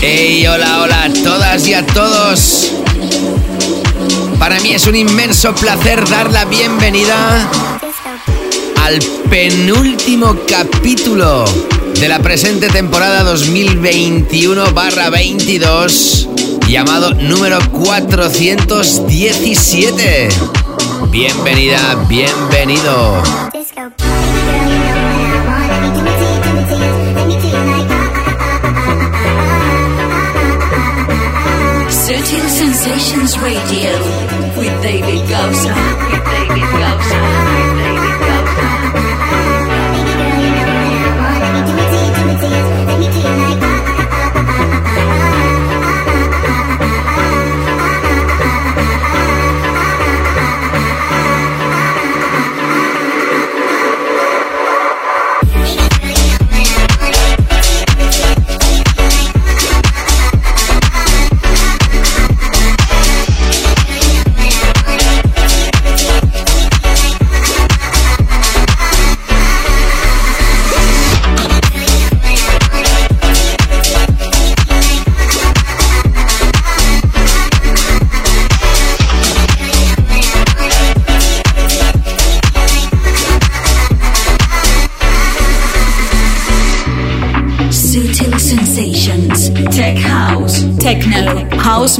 Hey, hola, hola a todas y a todos. Para mí es un inmenso placer dar la bienvenida al penúltimo capítulo de la presente temporada 2021-22 llamado número 417. Bienvenida, bienvenido. Sensations Radio with David Gausa. With David.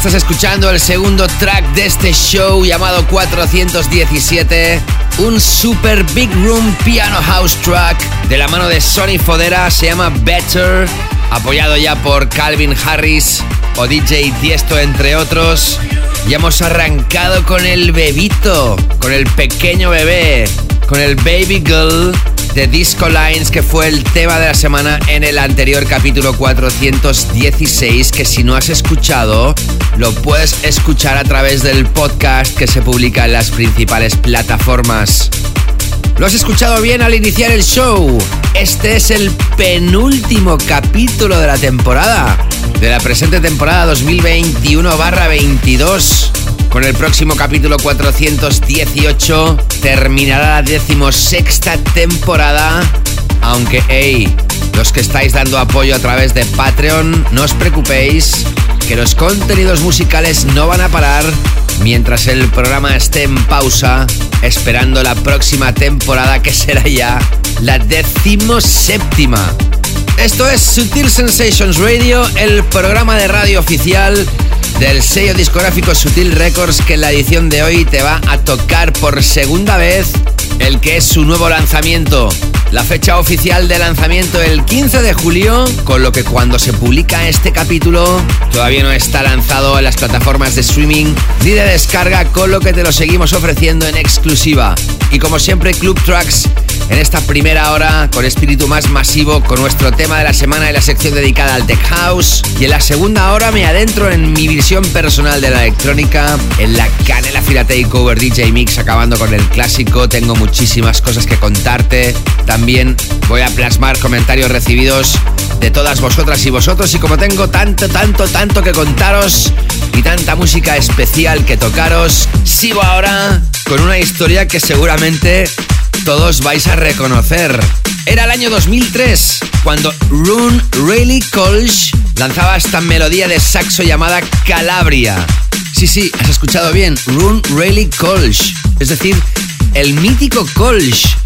estás escuchando el segundo track de este show llamado 417, un super big room piano house track de la mano de Sony Fodera, se llama Better, apoyado ya por Calvin Harris o DJ Tiesto entre otros. Y hemos arrancado con el bebito, con el pequeño bebé, con el baby girl de Disco Lines, que fue el tema de la semana en el anterior capítulo 416, que si no has escuchado, lo puedes escuchar a través del podcast que se publica en las principales plataformas. Lo has escuchado bien al iniciar el show. Este es el penúltimo capítulo de la temporada, de la presente temporada 2021-22. Con el próximo capítulo 418 terminará la decimosexta temporada. Aunque, hey, los que estáis dando apoyo a través de Patreon, no os preocupéis, que los contenidos musicales no van a parar mientras el programa esté en pausa, esperando la próxima temporada que será ya la decimoséptima. Esto es Sutil Sensations Radio, el programa de radio oficial del sello discográfico Sutil Records que en la edición de hoy te va a tocar por segunda vez el que es su nuevo lanzamiento. La fecha oficial de lanzamiento el 15 de julio, con lo que cuando se publica este capítulo todavía no está lanzado en las plataformas de streaming ni de descarga, con lo que te lo seguimos ofreciendo en exclusiva. Y como siempre, Club Tracks en esta primera hora con espíritu más masivo con nuestro tema de la semana y la sección dedicada al Tech House. Y en la segunda hora me adentro en mi visión personal de la electrónica, en la Canela Fira Takeover DJ Mix acabando con el clásico. Tengo muchísimas cosas que contarte. También voy a plasmar comentarios recibidos de todas vosotras y vosotros y como tengo tanto, tanto, tanto que contaros y tanta música especial que tocaros, sigo ahora con una historia que seguramente todos vais a reconocer. Era el año 2003 cuando Rune Rayleigh Kolsch lanzaba esta melodía de saxo llamada Calabria. Sí, sí, has escuchado bien, Rune Rayleigh Kolsch, es decir, el mítico Kolsch.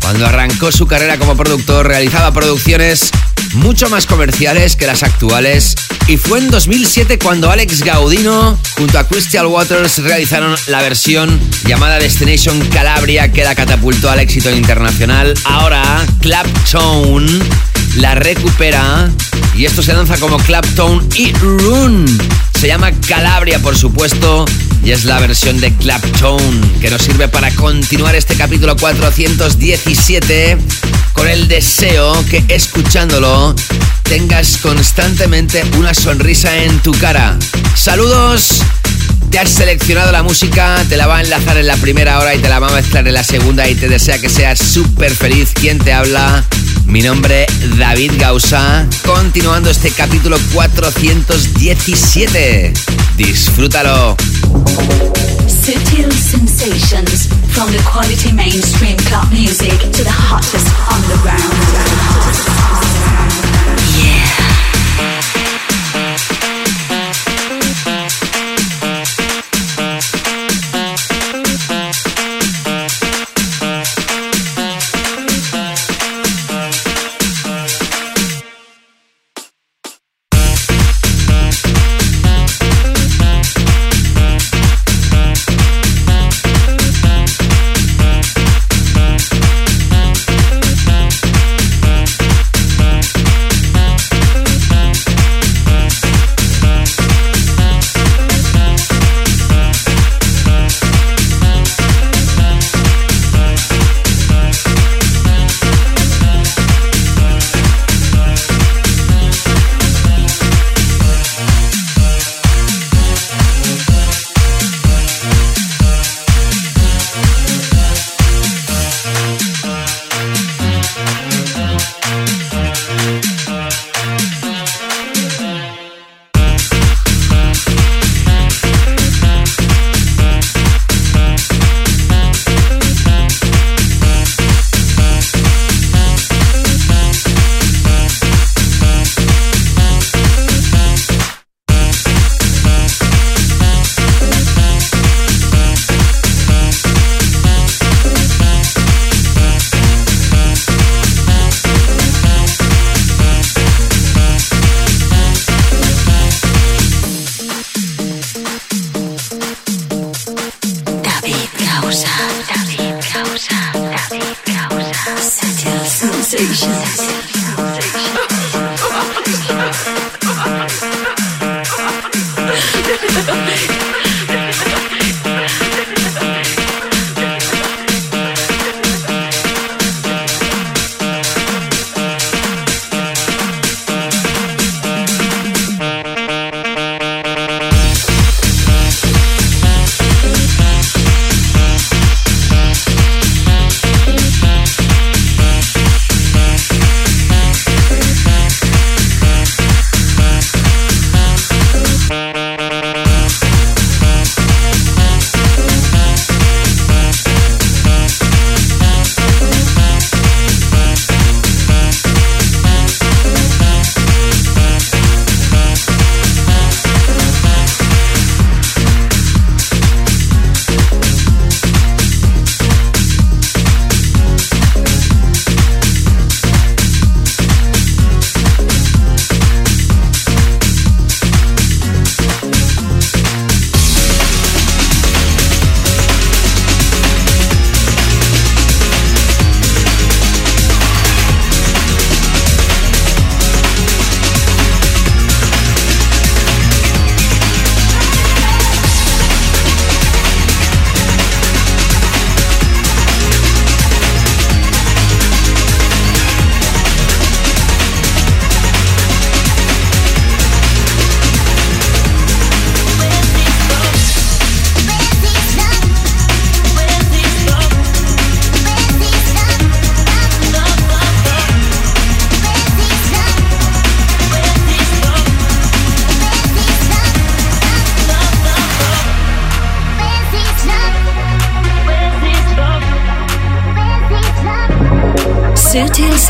Cuando arrancó su carrera como productor, realizaba producciones mucho más comerciales que las actuales. Y fue en 2007 cuando Alex Gaudino junto a Crystal Waters realizaron la versión llamada Destination Calabria que la catapultó al éxito internacional. Ahora Claptone la recupera y esto se lanza como Claptone y Rune. Se llama Calabria, por supuesto, y es la versión de Claptone que nos sirve para continuar este capítulo 417 con el deseo que escuchándolo tengas constantemente una sonrisa en tu cara. Saludos. Te has seleccionado la música, te la va a enlazar en la primera hora y te la va a mezclar en la segunda y te desea que seas súper feliz. ¿Quién te habla? Mi nombre David Gausa, continuando este capítulo 417. Disfrútalo.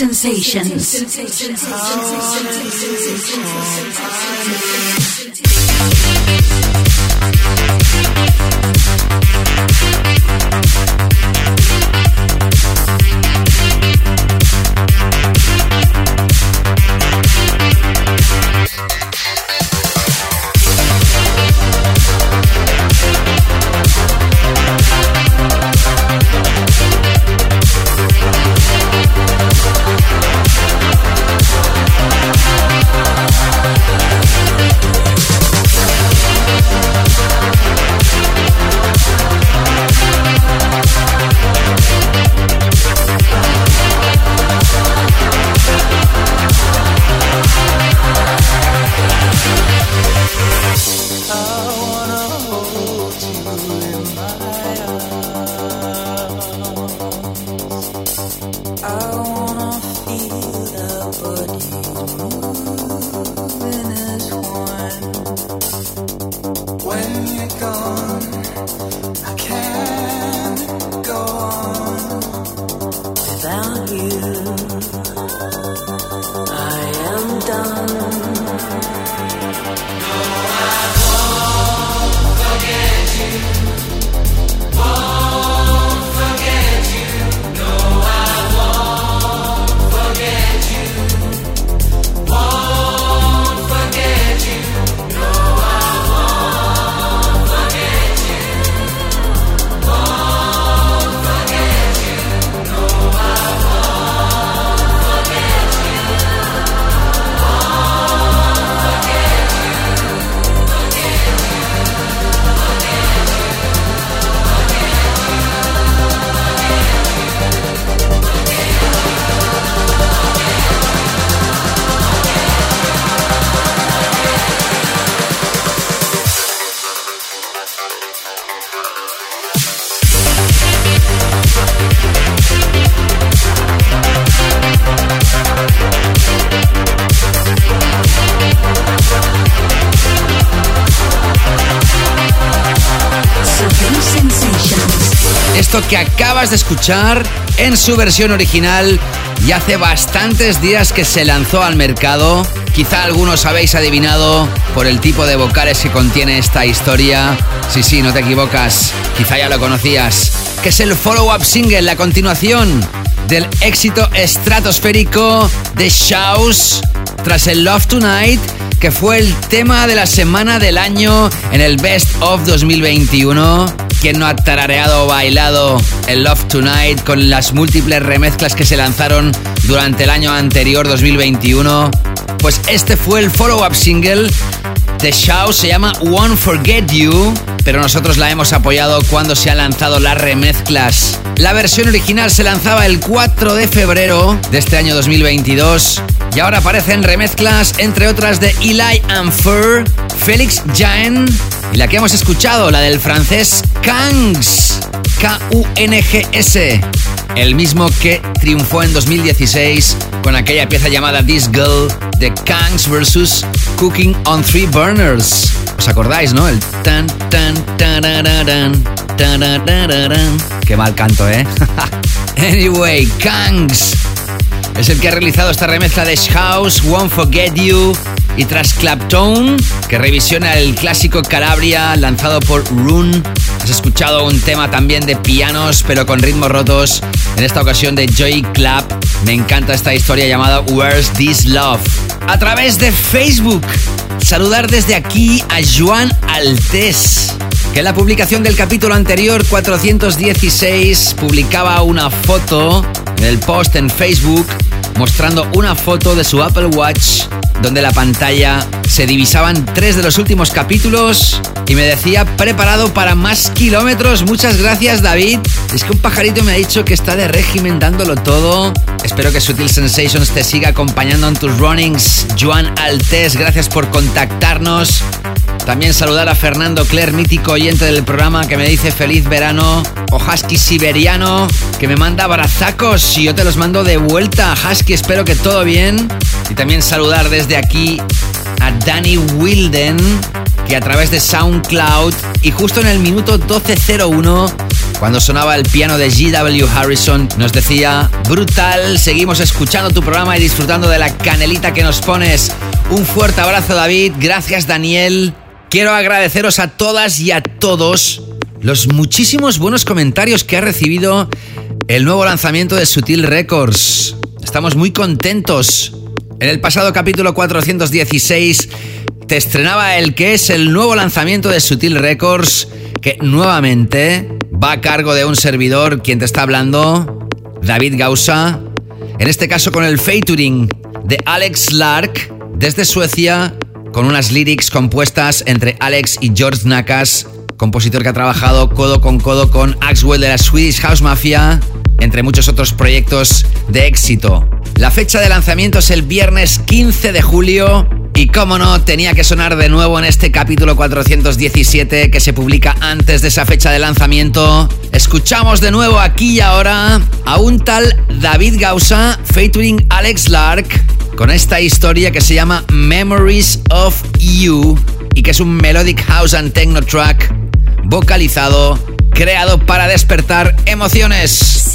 Sensations. sensations. esto que acabas de escuchar en su versión original y hace bastantes días que se lanzó al mercado. Quizá algunos habéis adivinado por el tipo de vocales que contiene esta historia. Sí, sí, no te equivocas. Quizá ya lo conocías. Que es el follow-up single, la continuación del éxito estratosférico de Shouse tras el Love Tonight, que fue el tema de la semana del año en el Best of 2021. ¿Quién no ha tarareado o bailado el Love Tonight con las múltiples remezclas que se lanzaron durante el año anterior 2021? Pues este fue el follow-up single de Show, se llama Won't Forget You, pero nosotros la hemos apoyado cuando se han lanzado las remezclas. La versión original se lanzaba el 4 de febrero de este año 2022 y ahora aparecen remezclas entre otras de Eli and Fur, Felix Jain y la que hemos escuchado, la del francés Kangs. K-U-N-G-S. El mismo que triunfó en 2016 con aquella pieza llamada This Girl de Kangs vs. Cooking on Three Burners. ¿Os acordáis, no? El tan tan tan Qué mal canto, ¿eh? anyway, Kangs es el que ha realizado esta remezcla de House, Won't Forget You y tras Clapton, que revisiona el clásico Calabria lanzado por Rune. Has escuchado un tema también de pianos, pero con ritmos rotos, en esta ocasión de Joy Clap. Me encanta esta historia llamada Where's This Love. A través de Facebook, saludar desde aquí a Joan Altés que en la publicación del capítulo anterior 416 publicaba una foto en el post en Facebook mostrando una foto de su Apple Watch donde la pantalla se divisaban tres de los últimos capítulos y me decía preparado para más kilómetros. Muchas gracias David. Es que un pajarito me ha dicho que está de régimen dándolo todo. Espero que Sutil Sensations te siga acompañando en tus runnings. Joan Altés, gracias por contactarnos. También saludar a Fernando Cler, mítico oyente del programa, que me dice feliz verano. O Husky Siberiano, que me manda abrazacos y yo te los mando de vuelta. Husky, espero que todo bien. Y también saludar desde aquí a Danny Wilden, que a través de SoundCloud y justo en el minuto 1201 cuando sonaba el piano de GW Harrison, nos decía, brutal, seguimos escuchando tu programa y disfrutando de la canelita que nos pones. Un fuerte abrazo David, gracias Daniel. Quiero agradeceros a todas y a todos los muchísimos buenos comentarios que ha recibido el nuevo lanzamiento de Sutil Records. Estamos muy contentos. En el pasado capítulo 416 te estrenaba el que es el nuevo lanzamiento de Sutil Records, que nuevamente va a cargo de un servidor, quien te está hablando, David Gausa. En este caso con el featuring de Alex Lark desde Suecia con unas lyrics compuestas entre Alex y George Nakas, compositor que ha trabajado codo con codo con Axwell de la Swedish House Mafia, entre muchos otros proyectos de éxito. La fecha de lanzamiento es el viernes 15 de julio y como no, tenía que sonar de nuevo en este capítulo 417 que se publica antes de esa fecha de lanzamiento. Escuchamos de nuevo aquí y ahora a un tal David Gausa featuring Alex Lark con esta historia que se llama Memories of You y que es un melodic house and techno track vocalizado, creado para despertar emociones.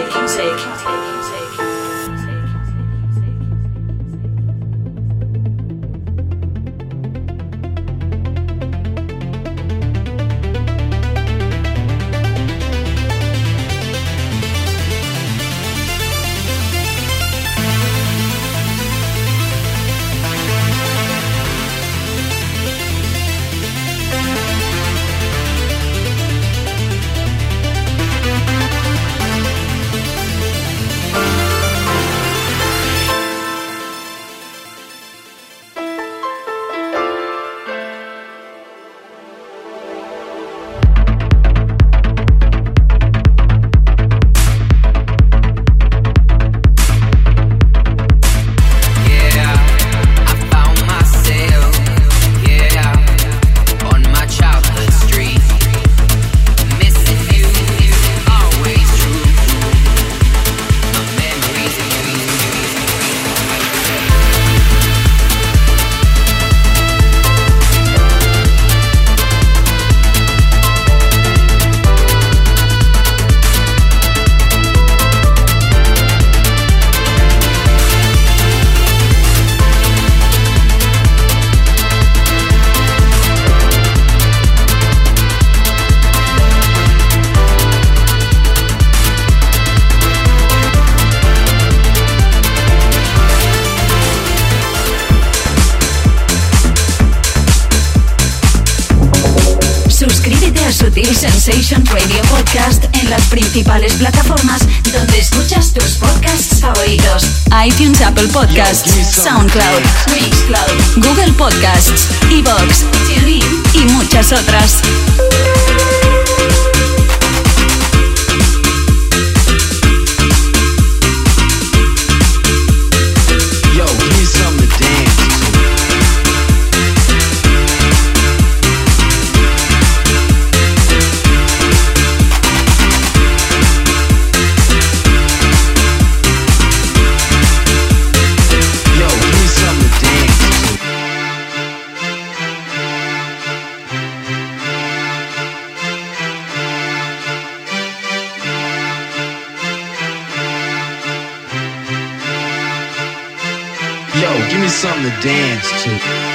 iTunes, Apple Podcasts, SoundCloud, Mixcloud, Google Podcasts, Evox, y muchas otras. To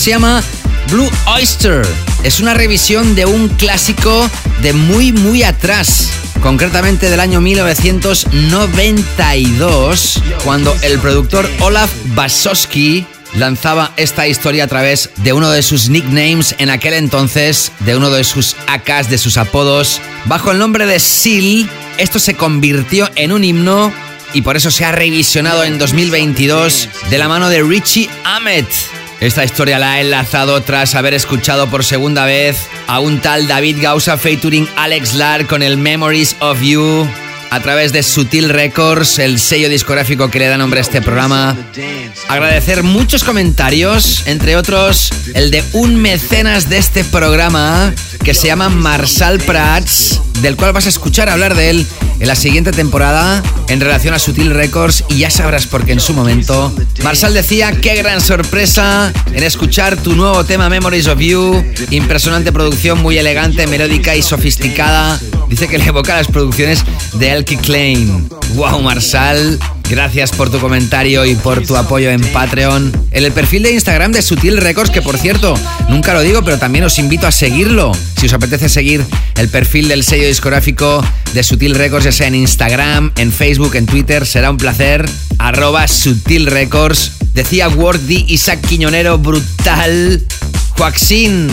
se llama Blue Oyster. Es una revisión de un clásico de muy, muy atrás. Concretamente del año 1992, cuando el productor Olaf Basowski lanzaba esta historia a través de uno de sus nicknames en aquel entonces, de uno de sus AKs, de sus apodos, bajo el nombre de Seal. Esto se convirtió en un himno y por eso se ha revisionado en 2022 de la mano de Richie Ahmed. Esta historia la ha enlazado tras haber escuchado por segunda vez a un tal David Gausa featuring Alex Lar con el Memories of You a través de Sutil Records, el sello discográfico que le da nombre a este programa. Agradecer muchos comentarios, entre otros el de un mecenas de este programa que se llama Marsal Prats, del cual vas a escuchar hablar de él en la siguiente temporada en relación a Sutil Records y ya sabrás por qué en su momento. Marsal decía, qué gran sorpresa en escuchar tu nuevo tema Memories of You, impresionante producción, muy elegante, melódica y sofisticada. Dice que le evoca las producciones de Elkie Klein. Wow, Marsal, Gracias por tu comentario y por tu apoyo en Patreon. En el perfil de Instagram de Sutil Records, que por cierto, nunca lo digo, pero también os invito a seguirlo. Si os apetece seguir el perfil del sello discográfico de Sutil Records, ya sea en Instagram, en Facebook, en Twitter, será un placer. Arroba Sutil Records. Decía Wordy Isaac Quiñonero, brutal. Joaquín,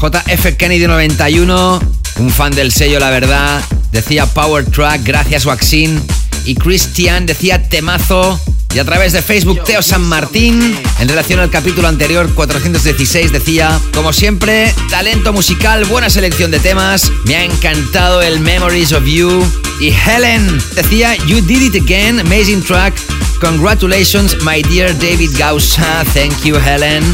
JF Kennedy 91, un fan del sello, la verdad. Decía Power Track, gracias Joaquín y Christian decía temazo. Y a través de Facebook, Teo San Martín, en relación al capítulo anterior 416, decía, como siempre, talento musical, buena selección de temas, me ha encantado el Memories of You. Y Helen decía, You did it again, amazing track, congratulations, my dear David Gausa, thank you Helen.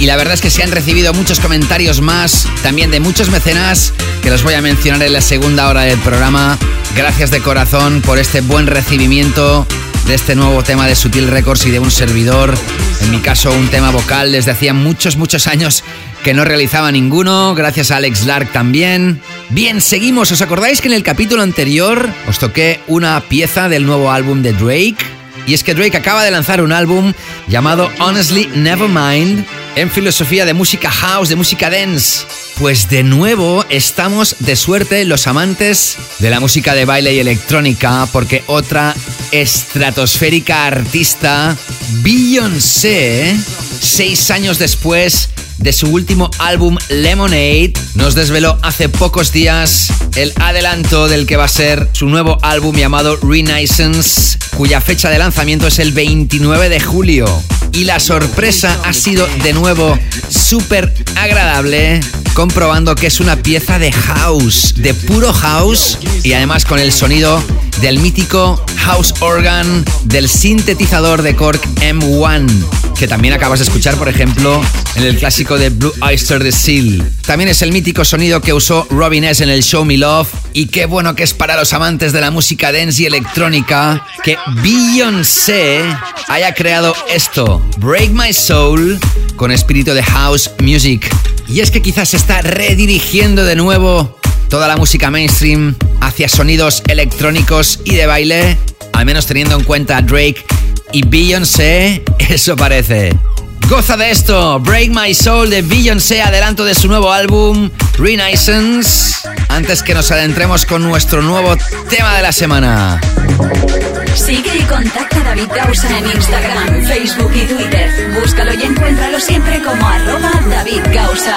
Y la verdad es que se han recibido muchos comentarios más, también de muchos mecenas, que los voy a mencionar en la segunda hora del programa. Gracias de corazón por este buen recibimiento de este nuevo tema de Sutil Records y de un servidor. En mi caso, un tema vocal desde hacía muchos, muchos años que no realizaba ninguno. Gracias a Alex Lark también. Bien, seguimos. ¿Os acordáis que en el capítulo anterior os toqué una pieza del nuevo álbum de Drake? Y es que Drake acaba de lanzar un álbum llamado Honestly Nevermind en filosofía de música house, de música dance. Pues de nuevo estamos de suerte los amantes de la música de baile y electrónica porque otra estratosférica artista, Beyoncé, seis años después de su último álbum Lemonade, nos desveló hace pocos días el adelanto del que va a ser su nuevo álbum llamado Renaissance, cuya fecha de lanzamiento es el 29 de julio. Y la sorpresa ha sido de nuevo súper agradable, comprobando que es una pieza de house, de puro house, y además con el sonido del mítico house organ del sintetizador de Korg M1, que también acabas de escuchar, por ejemplo, en el clásico de Blue Oyster de Seal. También es el mítico sonido que usó Robin S. en el Show Me Love, y qué bueno que es para los amantes de la música dance y electrónica que Beyoncé haya creado esto, Break My Soul, con espíritu de house music. Y es que quizás se redirigiendo de nuevo toda la música mainstream hacia sonidos electrónicos y de baile, al menos teniendo en cuenta a Drake y Beyoncé, eso parece. Goza de esto, Break My Soul de Beyoncé, adelanto de su nuevo álbum, Renaissance, antes que nos adentremos con nuestro nuevo tema de la semana. Sigue y contacta a David Gausa en Instagram, Facebook y Twitter. Búscalo y encuéntralo siempre como arroba David Gausa.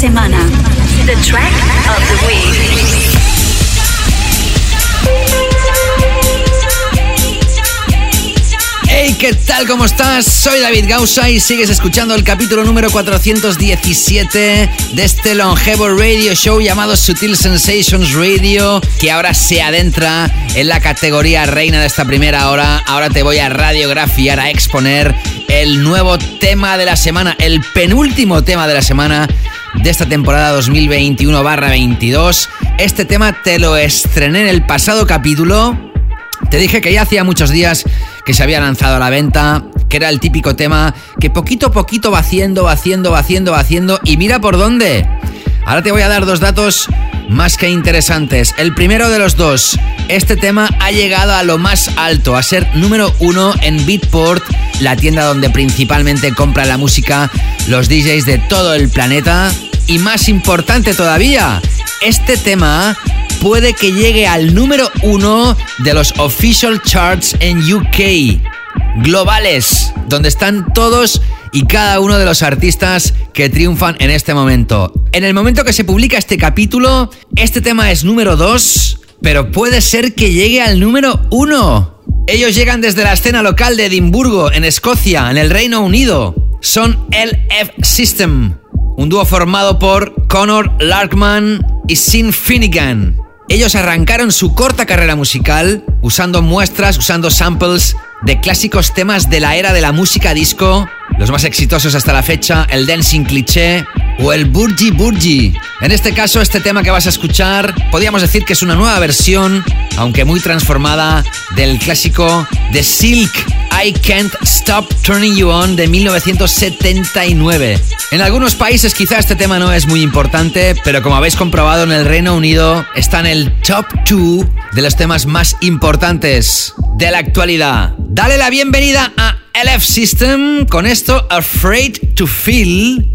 semana. The track of the week. Hey, ¿qué tal? ¿Cómo estás? Soy David Gausa y sigues escuchando el capítulo número 417 de este longevo radio show llamado Sutil Sensations Radio, que ahora se adentra en la categoría reina de esta primera hora. Ahora te voy a radiografiar, a exponer el nuevo tema de la semana, el penúltimo tema de la semana de esta temporada 2021-22. Este tema te lo estrené en el pasado capítulo. Te dije que ya hacía muchos días que se había lanzado a la venta, que era el típico tema que poquito a poquito va haciendo, va haciendo, va haciendo, va haciendo y mira por dónde. Ahora te voy a dar dos datos más que interesantes. El primero de los dos, este tema ha llegado a lo más alto, a ser número uno en Beatport, la tienda donde principalmente compran la música los DJs de todo el planeta. Y más importante todavía, este tema puede que llegue al número uno de los official charts en UK. Globales, donde están todos y cada uno de los artistas que triunfan en este momento. En el momento que se publica este capítulo, este tema es número 2, pero puede ser que llegue al número 1. Ellos llegan desde la escena local de Edimburgo, en Escocia, en el Reino Unido. Son LF System, un dúo formado por Connor Larkman y Sin Finnegan. Ellos arrancaron su corta carrera musical usando muestras, usando samples de clásicos temas de la era de la música disco, los más exitosos hasta la fecha, el Dancing Cliché o el Burgi Burgi. En este caso, este tema que vas a escuchar, podríamos decir que es una nueva versión, aunque muy transformada, del clásico The Silk, I Can't Stop Turning You On de 1979. En algunos países quizá este tema no es muy importante, pero como habéis comprobado en el Reino Unido, está en el top 2 de los temas más importantes de la actualidad. Dale la bienvenida a LF System con esto Afraid to Feel,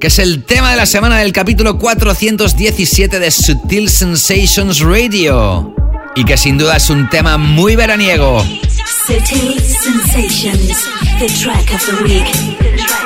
que es el tema de la semana del capítulo 417 de Sutil Sensations Radio. Y que sin duda es un tema muy veraniego. Sutil Sensations, the track of the week.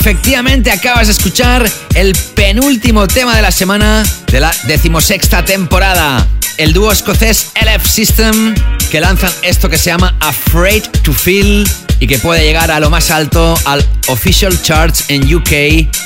Efectivamente, acabas de escuchar el penúltimo tema de la semana de la decimosexta temporada. El dúo escocés LF System que lanzan esto que se llama Afraid to Feel y que puede llegar a lo más alto al Official Charts en UK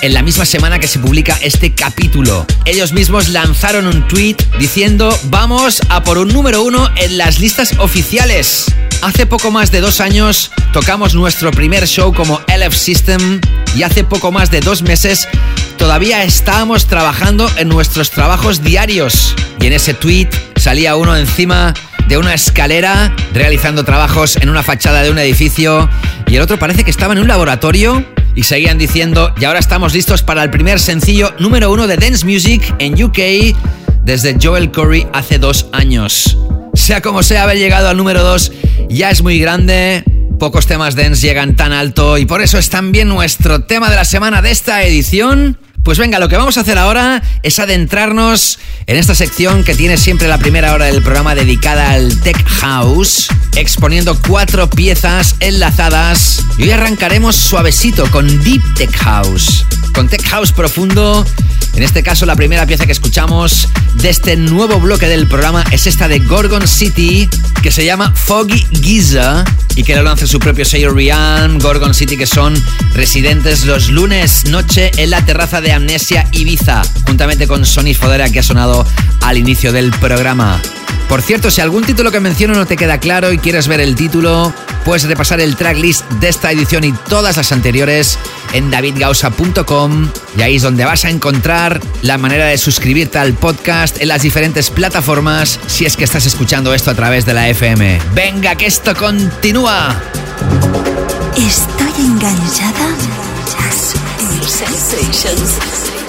en la misma semana que se publica este capítulo. Ellos mismos lanzaron un tweet diciendo vamos a por un número uno en las listas oficiales. Hace poco más de dos años tocamos nuestro primer show como LF System hace poco más de dos meses todavía estábamos trabajando en nuestros trabajos diarios. Y en ese tweet salía uno encima de una escalera realizando trabajos en una fachada de un edificio y el otro parece que estaba en un laboratorio y seguían diciendo y ahora estamos listos para el primer sencillo número uno de Dance Music en UK desde Joel Corey hace dos años. Sea como sea, haber llegado al número 2 ya es muy grande. Pocos temas dance llegan tan alto y por eso es también nuestro tema de la semana de esta edición. Pues venga, lo que vamos a hacer ahora es adentrarnos en esta sección que tiene siempre la primera hora del programa dedicada al Tech House, exponiendo cuatro piezas enlazadas. Y hoy arrancaremos suavecito con Deep Tech House, con Tech House profundo en este caso, la primera pieza que escuchamos de este nuevo bloque del programa es esta de Gorgon City, que se llama Foggy Giza y que lo lanza su propio sello Rian. Gorgon City, que son residentes los lunes noche en la terraza de Amnesia Ibiza, juntamente con Sony Fodera, que ha sonado al inicio del programa. Por cierto, si algún título que menciono no te queda claro y quieres ver el título, puedes repasar el tracklist de esta edición y todas las anteriores en davidgausa.com y ahí es donde vas a encontrar la manera de suscribirte al podcast en las diferentes plataformas si es que estás escuchando esto a través de la FM. Venga, que esto continúa. Estoy enganchada. Sensations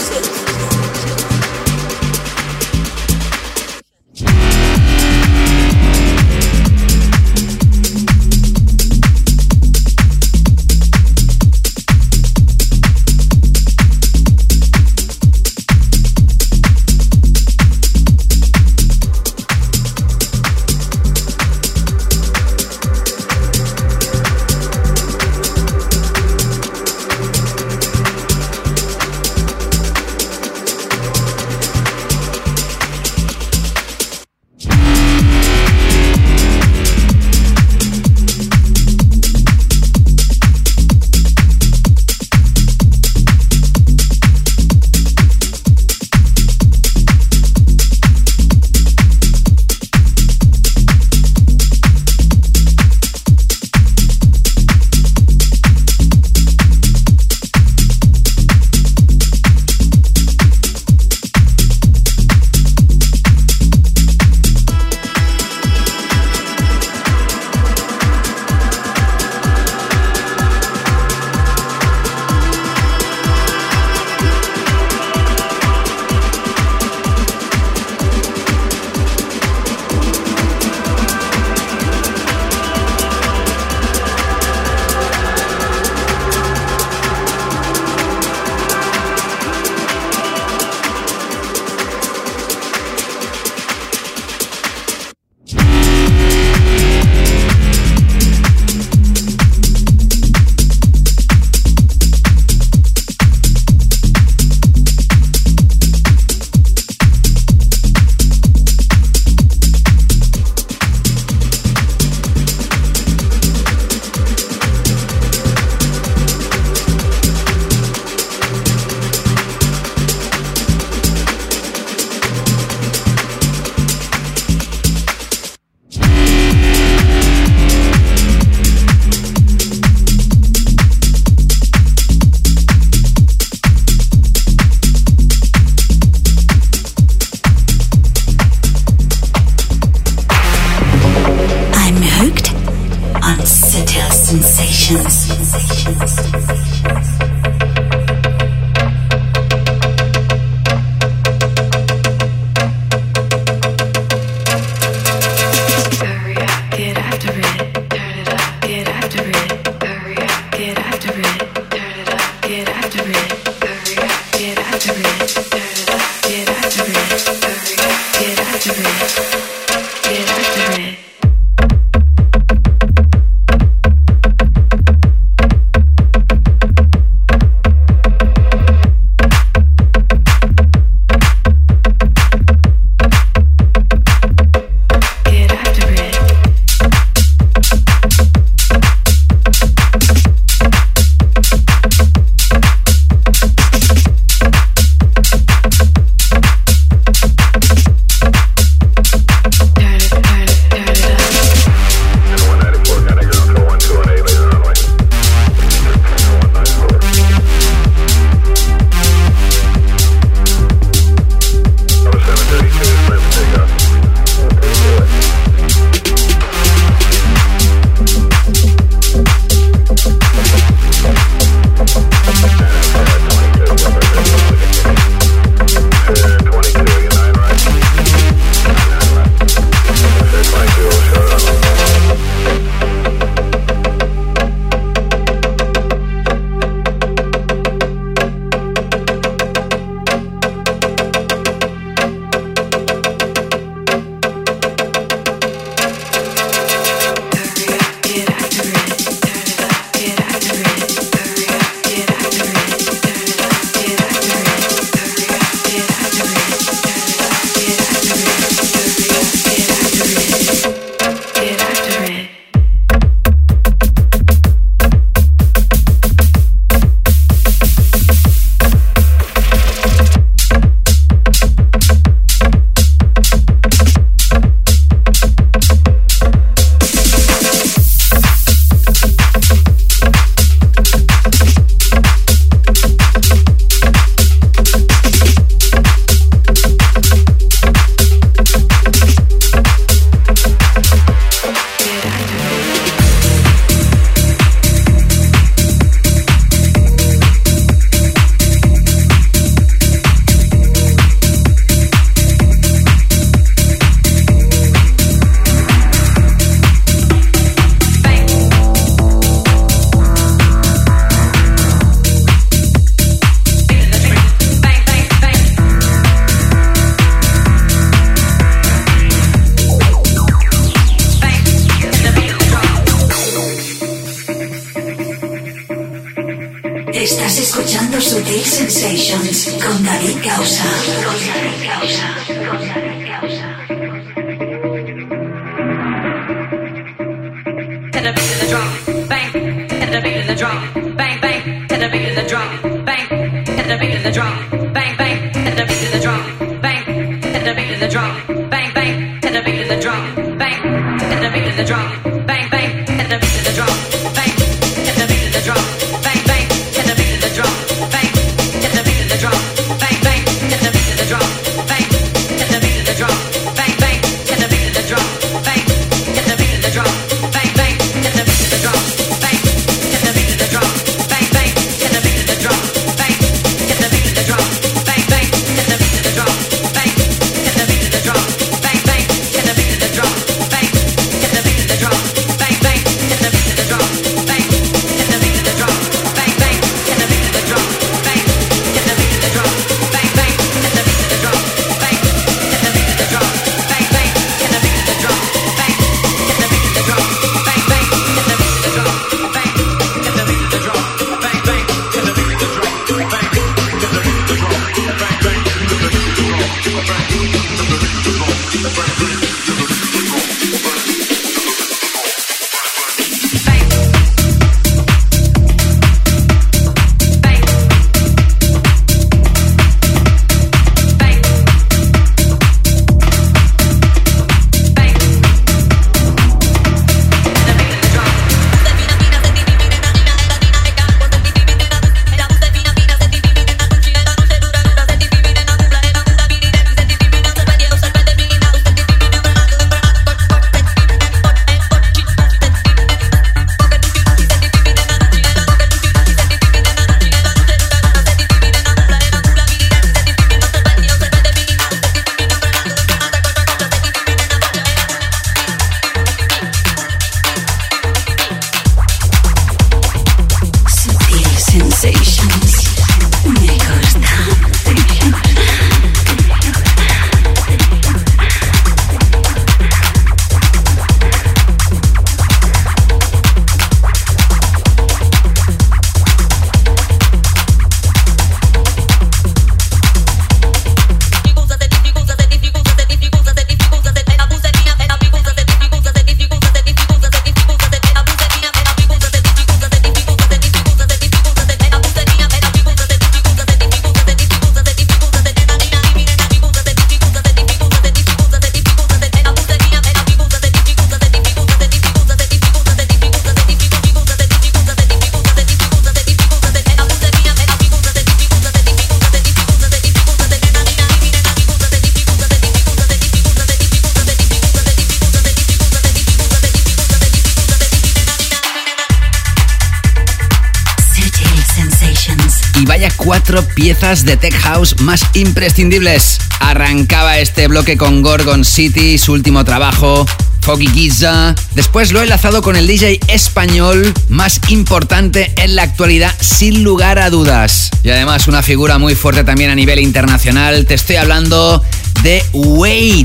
de Tech House más imprescindibles. Arrancaba este bloque con Gorgon City, su último trabajo, Foggy Giza. Después lo he enlazado con el DJ español más importante en la actualidad, sin lugar a dudas. Y además una figura muy fuerte también a nivel internacional. Te estoy hablando de Wade.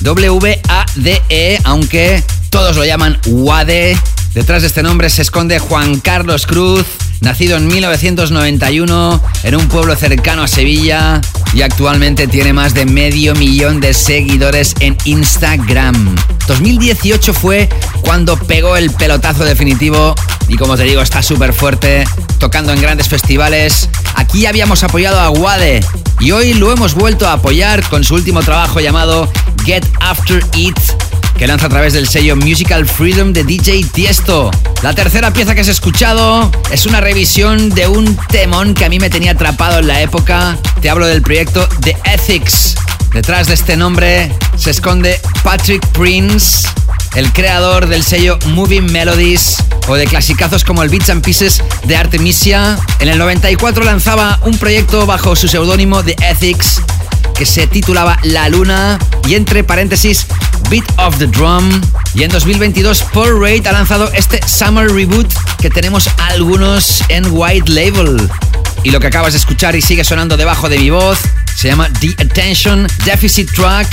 W-A-D-E, aunque todos lo llaman Wade. Detrás de este nombre se esconde Juan Carlos Cruz, nacido en 1991 en un pueblo cercano a Sevilla y actualmente tiene más de medio millón de seguidores en Instagram. 2018 fue cuando pegó el pelotazo definitivo y como te digo está súper fuerte, tocando en grandes festivales. Aquí habíamos apoyado a Wade y hoy lo hemos vuelto a apoyar con su último trabajo llamado Get After It que lanza a través del sello Musical Freedom de DJ Tiesto. La tercera pieza que has escuchado es una revisión de un temón que a mí me tenía atrapado en la época. Te hablo del proyecto The Ethics. Detrás de este nombre se esconde Patrick Prince, el creador del sello Moving Melodies o de clasicazos como el Beats and Pieces de Artemisia. En el 94 lanzaba un proyecto bajo su seudónimo The Ethics que se titulaba La Luna y entre paréntesis Beat of the Drum. Y en 2022 Paul Raid ha lanzado este Summer Reboot que tenemos algunos en White Label. Y lo que acabas de escuchar y sigue sonando debajo de mi voz se llama The Attention Deficit Track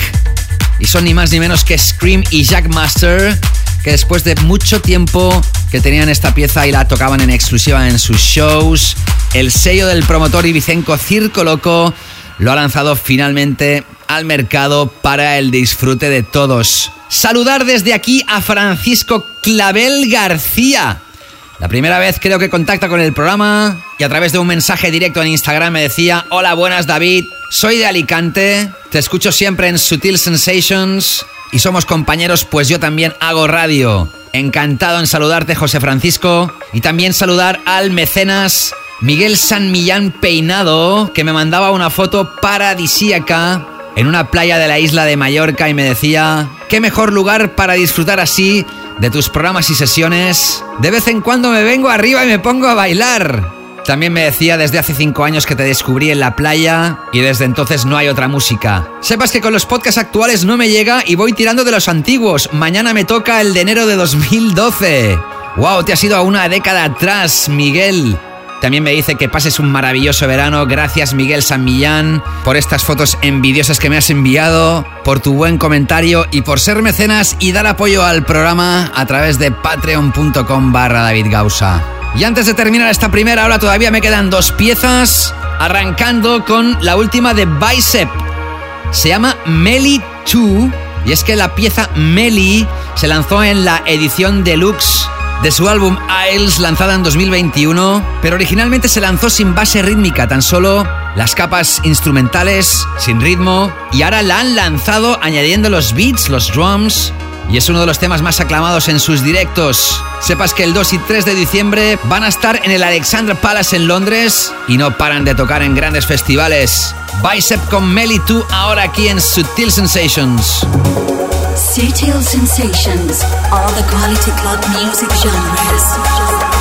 y son ni más ni menos que Scream y Jack Master que después de mucho tiempo que tenían esta pieza y la tocaban en exclusiva en sus shows, el sello del promotor Ibicenco Circo Loco lo ha lanzado finalmente al mercado para el disfrute de todos. Saludar desde aquí a Francisco Clavel García. La primera vez creo que contacta con el programa y a través de un mensaje directo en Instagram me decía, hola buenas David, soy de Alicante, te escucho siempre en Sutil Sensations y somos compañeros pues yo también hago radio. Encantado en saludarte José Francisco y también saludar al mecenas Miguel San Millán Peinado que me mandaba una foto paradisíaca en una playa de la isla de Mallorca y me decía, qué mejor lugar para disfrutar así de tus programas y sesiones. De vez en cuando me vengo arriba y me pongo a bailar. También me decía desde hace cinco años que te descubrí en la playa y desde entonces no hay otra música. Sepas que con los podcasts actuales no me llega y voy tirando de los antiguos. Mañana me toca el de enero de 2012. ¡Wow! Te has ido a una década atrás, Miguel. También me dice que pases un maravilloso verano. Gracias Miguel San Millán por estas fotos envidiosas que me has enviado, por tu buen comentario y por ser mecenas y dar apoyo al programa a través de patreon.com barra David Gausa. Y antes de terminar esta primera hora todavía me quedan dos piezas, arrancando con la última de Bicep. Se llama Meli 2 y es que la pieza Meli se lanzó en la edición deluxe de su álbum Isles lanzada en 2021, pero originalmente se lanzó sin base rítmica, tan solo las capas instrumentales, sin ritmo, y ahora la han lanzado añadiendo los beats, los drums, y es uno de los temas más aclamados en sus directos. Sepas que el 2 y 3 de diciembre van a estar en el Alexandra Palace en Londres y no paran de tocar en grandes festivales. Bicep con Melly 2 ahora aquí en Sutil Sensations. Sutil sensations, all the quality club music genres.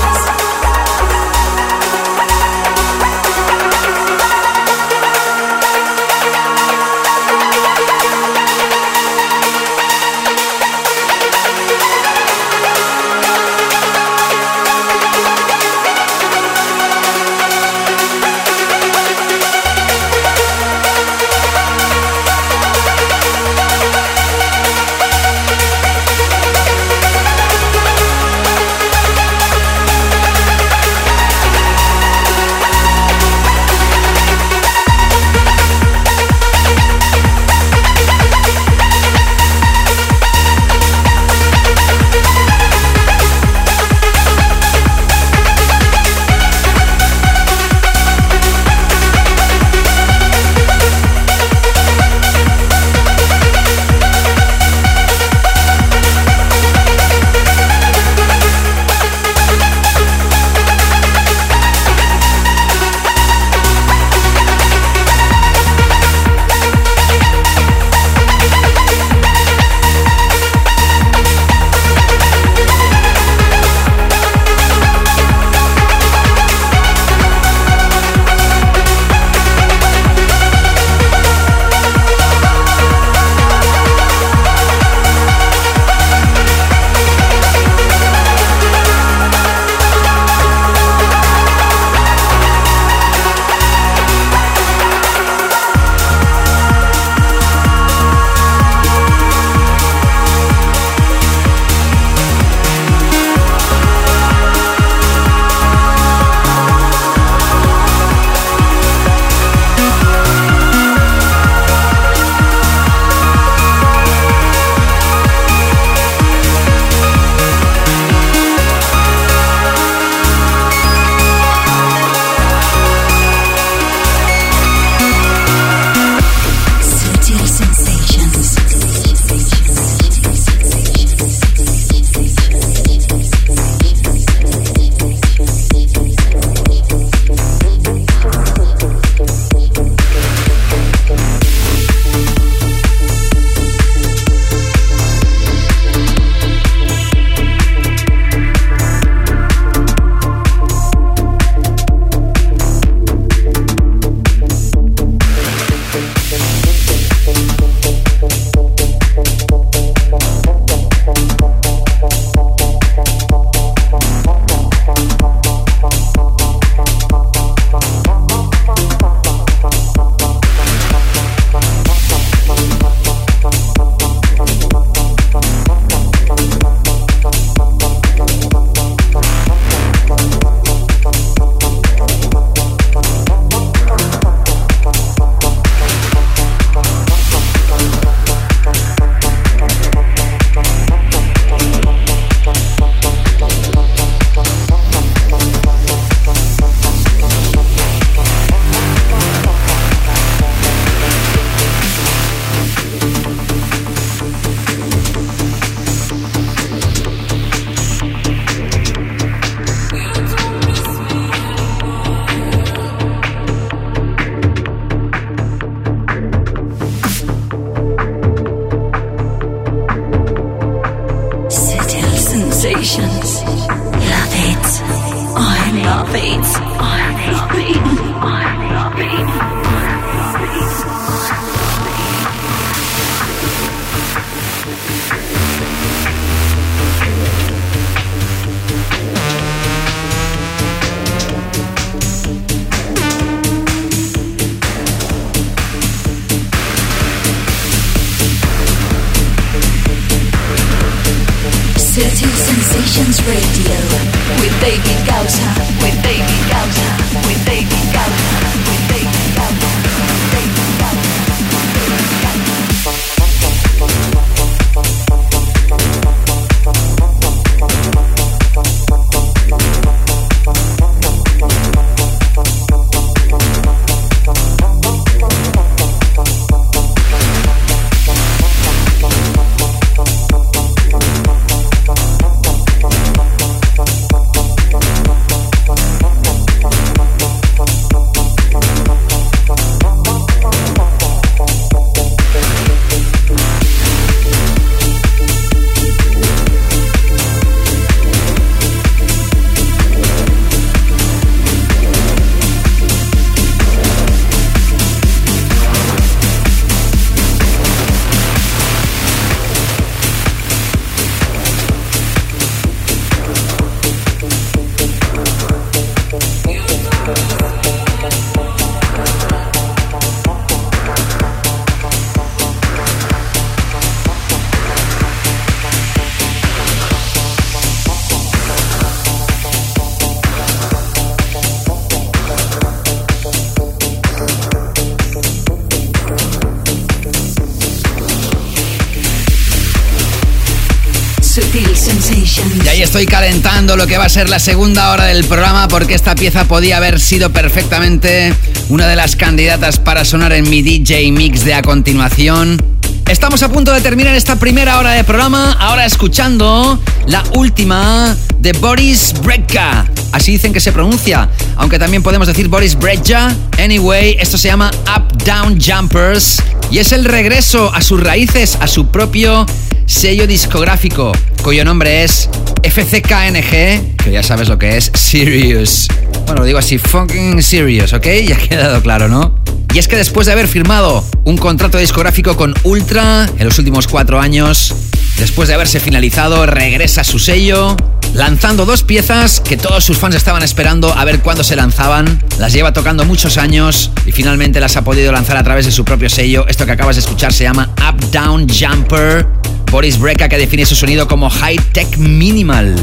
Estoy calentando lo que va a ser la segunda hora del programa porque esta pieza podía haber sido perfectamente una de las candidatas para sonar en mi DJ mix de a continuación. Estamos a punto de terminar esta primera hora de programa, ahora escuchando la última de Boris Brejcha. Así dicen que se pronuncia, aunque también podemos decir Boris Brejcha. Anyway, esto se llama Up Down Jumpers y es el regreso a sus raíces, a su propio sello discográfico, cuyo nombre es FCKNG, que ya sabes lo que es, Serious. Bueno, lo digo así, fucking serious, ¿ok? Ya ha quedado claro, ¿no? Y es que después de haber firmado un contrato discográfico con Ultra en los últimos cuatro años, después de haberse finalizado, regresa a su sello, lanzando dos piezas que todos sus fans estaban esperando a ver cuándo se lanzaban. Las lleva tocando muchos años y finalmente las ha podido lanzar a través de su propio sello. Esto que acabas de escuchar se llama Up Down Jumper. Boris Brejcha que define su sonido como High Tech Minimal.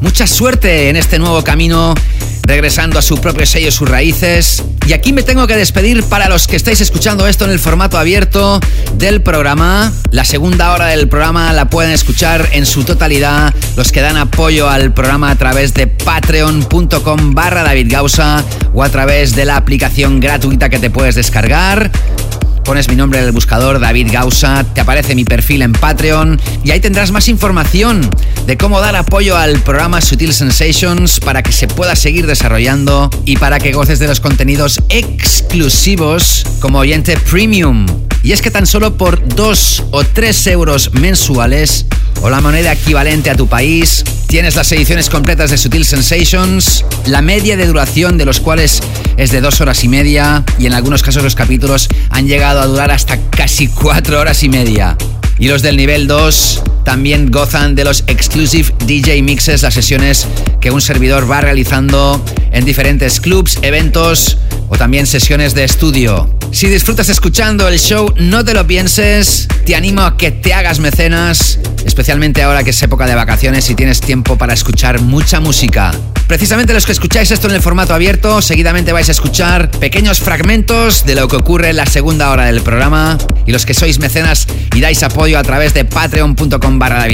Mucha suerte en este nuevo camino, regresando a su propio sello, sus raíces. Y aquí me tengo que despedir para los que estáis escuchando esto en el formato abierto del programa. La segunda hora del programa la pueden escuchar en su totalidad los que dan apoyo al programa a través de patreon.com barra David o a través de la aplicación gratuita que te puedes descargar pones mi nombre en el buscador David Gausa, te aparece mi perfil en Patreon y ahí tendrás más información de cómo dar apoyo al programa Sutil Sensations para que se pueda seguir desarrollando y para que goces de los contenidos exclusivos como oyente premium. Y es que tan solo por 2 o 3 euros mensuales o la moneda equivalente a tu país, tienes las ediciones completas de Sutil Sensations, la media de duración de los cuales es de 2 horas y media y en algunos casos los capítulos han llegado a durar hasta casi 4 horas y media. Y los del nivel 2 también gozan de los exclusive DJ mixes, las sesiones que un servidor va realizando en diferentes clubs, eventos o también sesiones de estudio. Si disfrutas escuchando el show, no te lo pienses, te animo a que te hagas mecenas, especialmente ahora que es época de vacaciones y tienes tiempo para escuchar mucha música. Precisamente los que escucháis esto en el formato abierto, seguidamente vais a escuchar pequeños fragmentos de lo que ocurre en la segunda hora del programa. Y los que sois mecenas y dais apoyo a través de patreon.com barra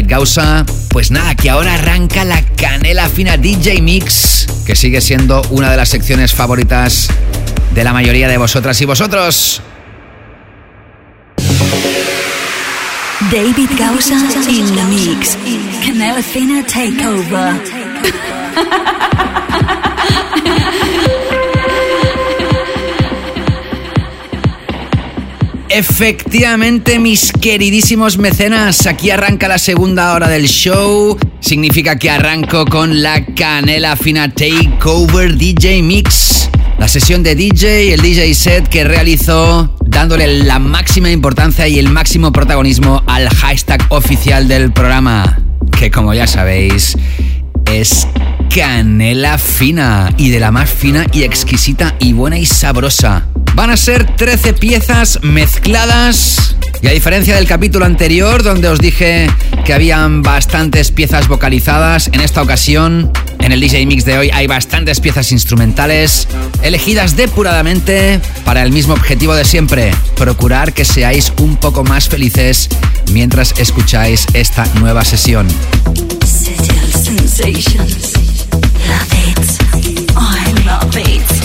pues nada, que ahora arranca la canela fina DJ Mix, que sigue siendo una de las secciones favoritas de la mayoría de vosotras y vosotros. David Gausa in the mix. Canela Fina Takeover. Efectivamente, mis queridísimos mecenas, aquí arranca la segunda hora del show. Significa que arranco con la canela fina Takeover DJ Mix. La sesión de DJ, el DJ set que realizó dándole la máxima importancia y el máximo protagonismo al hashtag oficial del programa, que como ya sabéis es canela fina y de la más fina y exquisita y buena y sabrosa. Van a ser 13 piezas mezcladas y a diferencia del capítulo anterior donde os dije que habían bastantes piezas vocalizadas, en esta ocasión, en el DJ Mix de hoy hay bastantes piezas instrumentales elegidas depuradamente para el mismo objetivo de siempre, procurar que seáis un poco más felices mientras escucháis esta nueva sesión. digital sensations. Love it. I love it.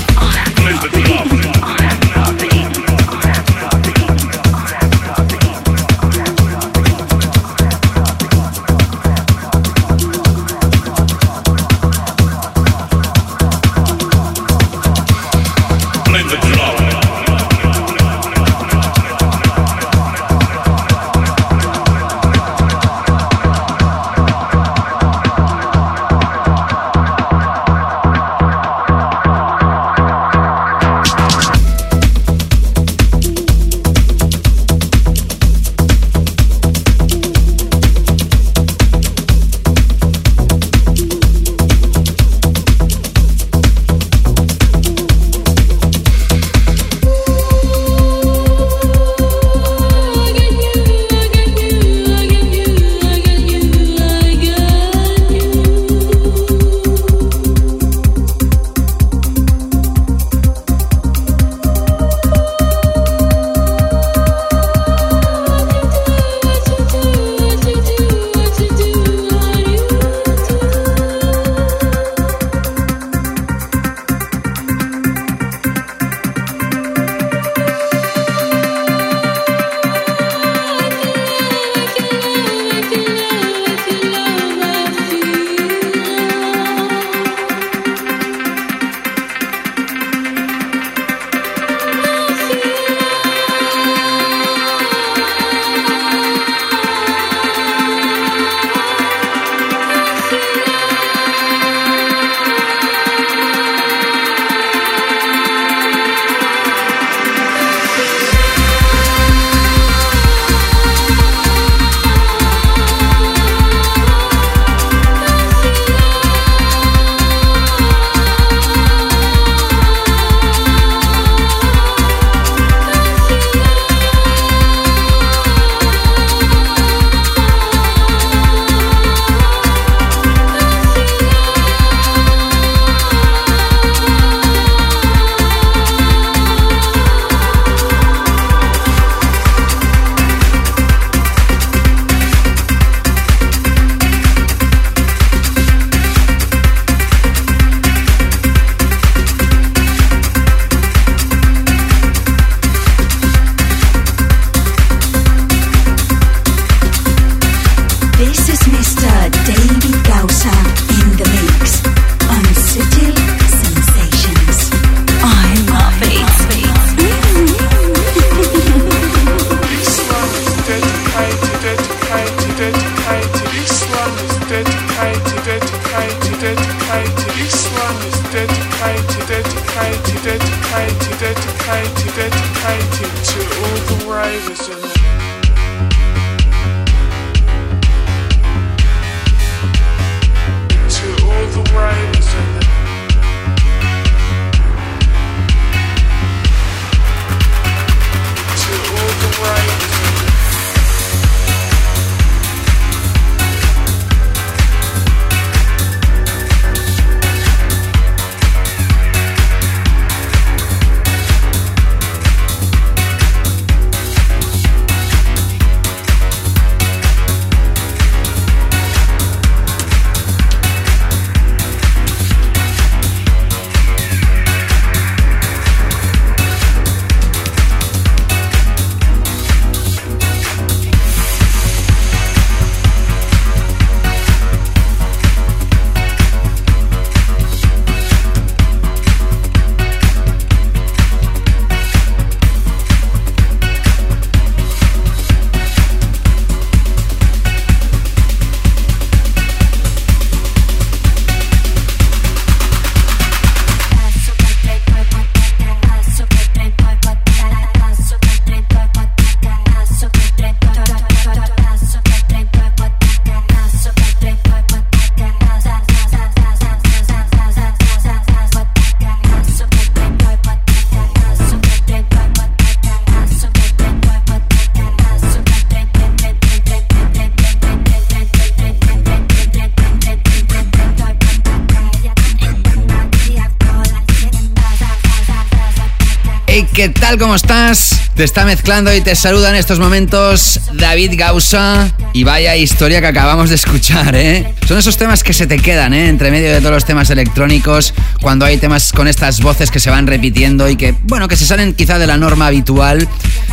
¿Qué tal? ¿Cómo estás? Te está mezclando y te saluda en estos momentos David Gausa. Y vaya historia que acabamos de escuchar, ¿eh? Son esos temas que se te quedan, ¿eh? Entre medio de todos los temas electrónicos, cuando hay temas con estas voces que se van repitiendo y que, bueno, que se salen quizá de la norma habitual,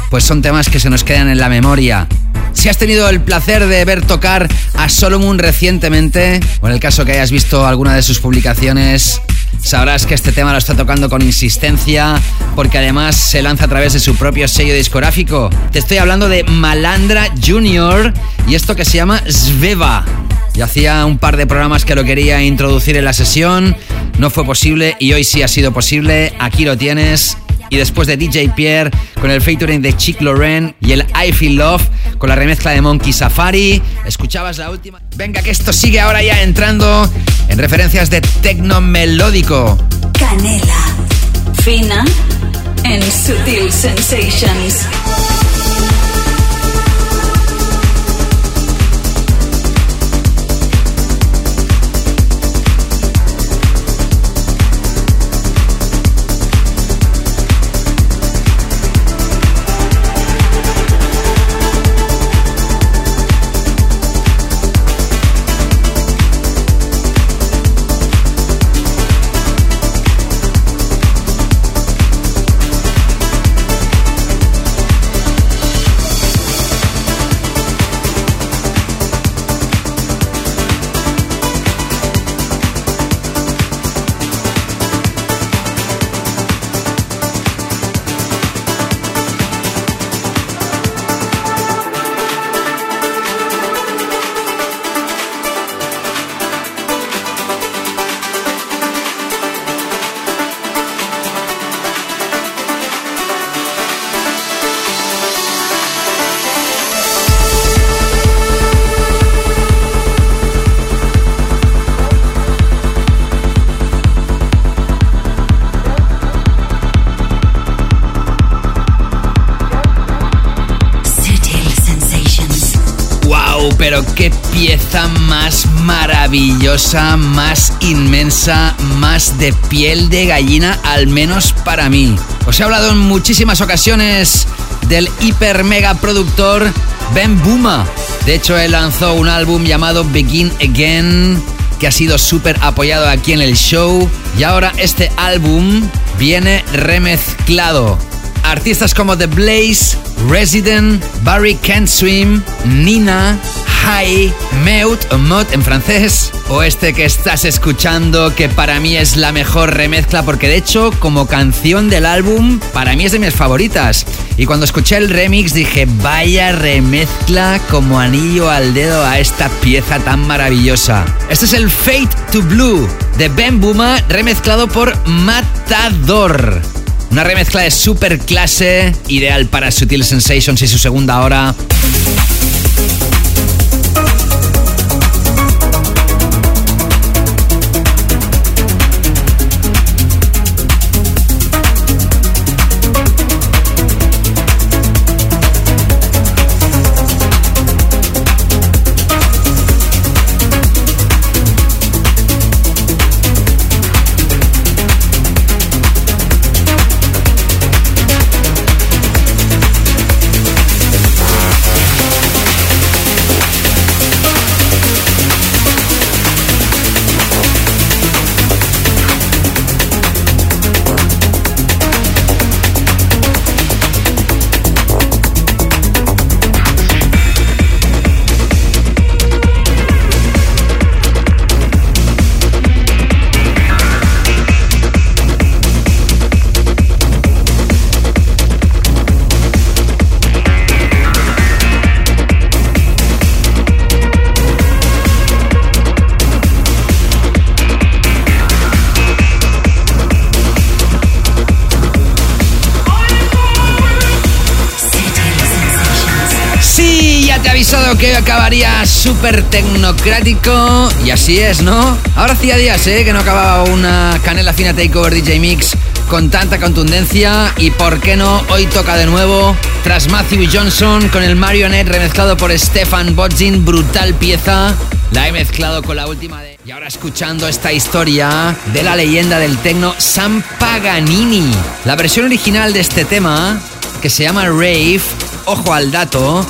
pues son temas que se nos quedan en la memoria. Si has tenido el placer de ver tocar a Solomon recientemente, o en el caso que hayas visto alguna de sus publicaciones, sabrás que este tema lo está tocando con insistencia porque además se lanza a través de su propio sello discográfico. Te estoy hablando de Malandra Junior y esto que se llama Sveva. Y hacía un par de programas que lo quería introducir en la sesión, no fue posible y hoy sí ha sido posible. Aquí lo tienes y después de DJ Pierre con el featuring de Chick Loren y el I Feel Love con la remezcla de Monkey Safari. Escuchabas la última. Venga, que esto sigue ahora ya entrando en referencias de tecno melódico. Canela. Fina en Sutil Sensations. Maravillosa, más inmensa, más de piel de gallina, al menos para mí. Os he hablado en muchísimas ocasiones del hiper mega productor Ben Buma. De hecho, él lanzó un álbum llamado Begin Again, que ha sido súper apoyado aquí en el show. Y ahora este álbum viene remezclado. Artistas como The Blaze, Resident, Barry Can't Swim, Nina, High, Meut o Mot en francés, o este que estás escuchando que para mí es la mejor remezcla porque de hecho como canción del álbum para mí es de mis favoritas. Y cuando escuché el remix dije, vaya remezcla como anillo al dedo a esta pieza tan maravillosa. Este es el Fate to Blue de Ben Buma remezclado por Matador. Una remezcla de super clase, ideal para Sutil Sensations y su segunda hora. Hoy acabaría súper tecnocrático. Y así es, ¿no? Ahora hacía días, ¿eh? Que no acababa una canela fina takeover DJ Mix con tanta contundencia. Y por qué no, hoy toca de nuevo. Tras Matthew Johnson con el Marionette remezclado por Stefan Bodzin. Brutal pieza. La he mezclado con la última de. Y ahora escuchando esta historia de la leyenda del tecno Sam Paganini. La versión original de este tema, que se llama Rave, ojo al dato,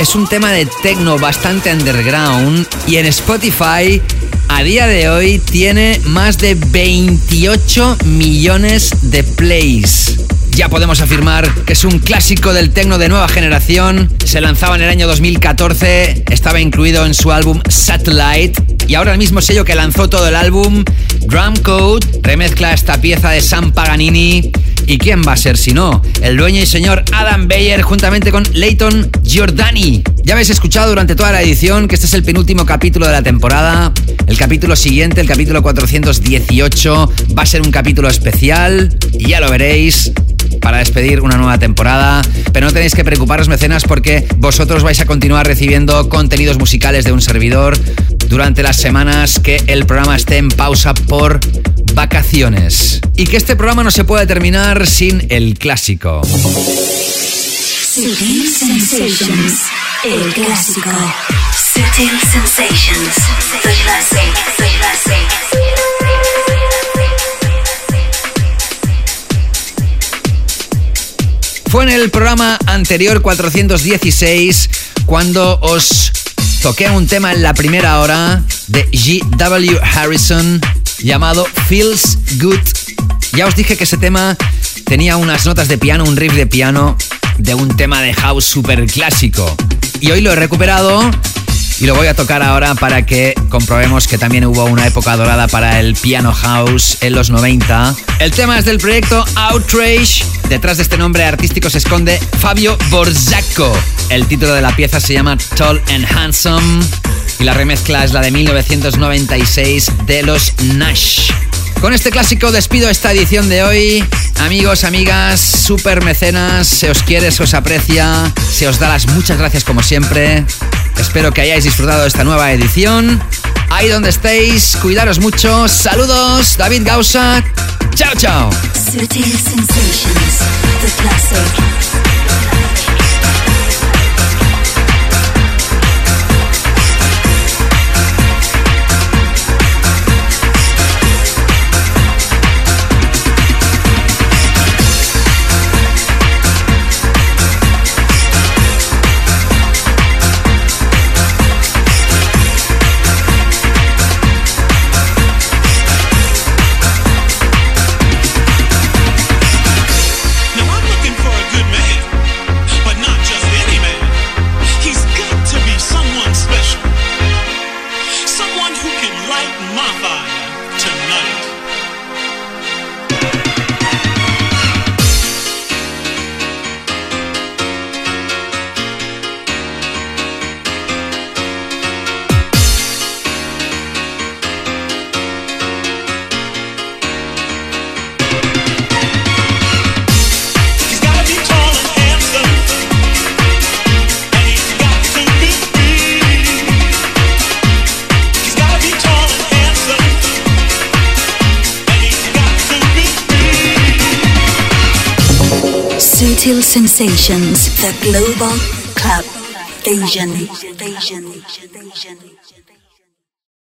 es un tema de tecno bastante underground y en Spotify a día de hoy tiene más de 28 millones de plays. Ya podemos afirmar que es un clásico del tecno de nueva generación. Se lanzaba en el año 2014, estaba incluido en su álbum Satellite y ahora el mismo sello que lanzó todo el álbum, Drum Code, remezcla esta pieza de Sam Paganini. ¿Y quién va a ser si no? El dueño y señor Adam Bayer juntamente con Leighton Giordani. Ya habéis escuchado durante toda la edición que este es el penúltimo capítulo de la temporada. El capítulo siguiente, el capítulo 418, va a ser un capítulo especial y ya lo veréis para despedir una nueva temporada. Pero no tenéis que preocuparos, mecenas, porque vosotros vais a continuar recibiendo contenidos musicales de un servidor durante las semanas que el programa esté en pausa por vacaciones. Y que este programa no se puede terminar sin el clásico. Sutil Sensations, el clásico. Sutil Sensations, the classic, the classic. Fue en el programa anterior 416 cuando os toqué un tema en la primera hora de G.W. Harrison llamado Feels Good. Ya os dije que ese tema tenía unas notas de piano, un riff de piano de un tema de house super clásico. Y hoy lo he recuperado y lo voy a tocar ahora para que comprobemos que también hubo una época dorada para el piano house en los 90. El tema es del proyecto Outrage. Detrás de este nombre artístico se esconde Fabio Borzacco. El título de la pieza se llama Tall and Handsome y la remezcla es la de 1996 de los Nash. Con este clásico despido esta edición de hoy. Amigos, amigas, super mecenas, se os quiere, se os aprecia, se os da las muchas gracias como siempre. Espero que hayáis disfrutado de esta nueva edición. Ahí donde estéis, cuidaros mucho. Saludos, David Gausa. Chao, chao. Sensations, the global club. Asian. Asian. Asian.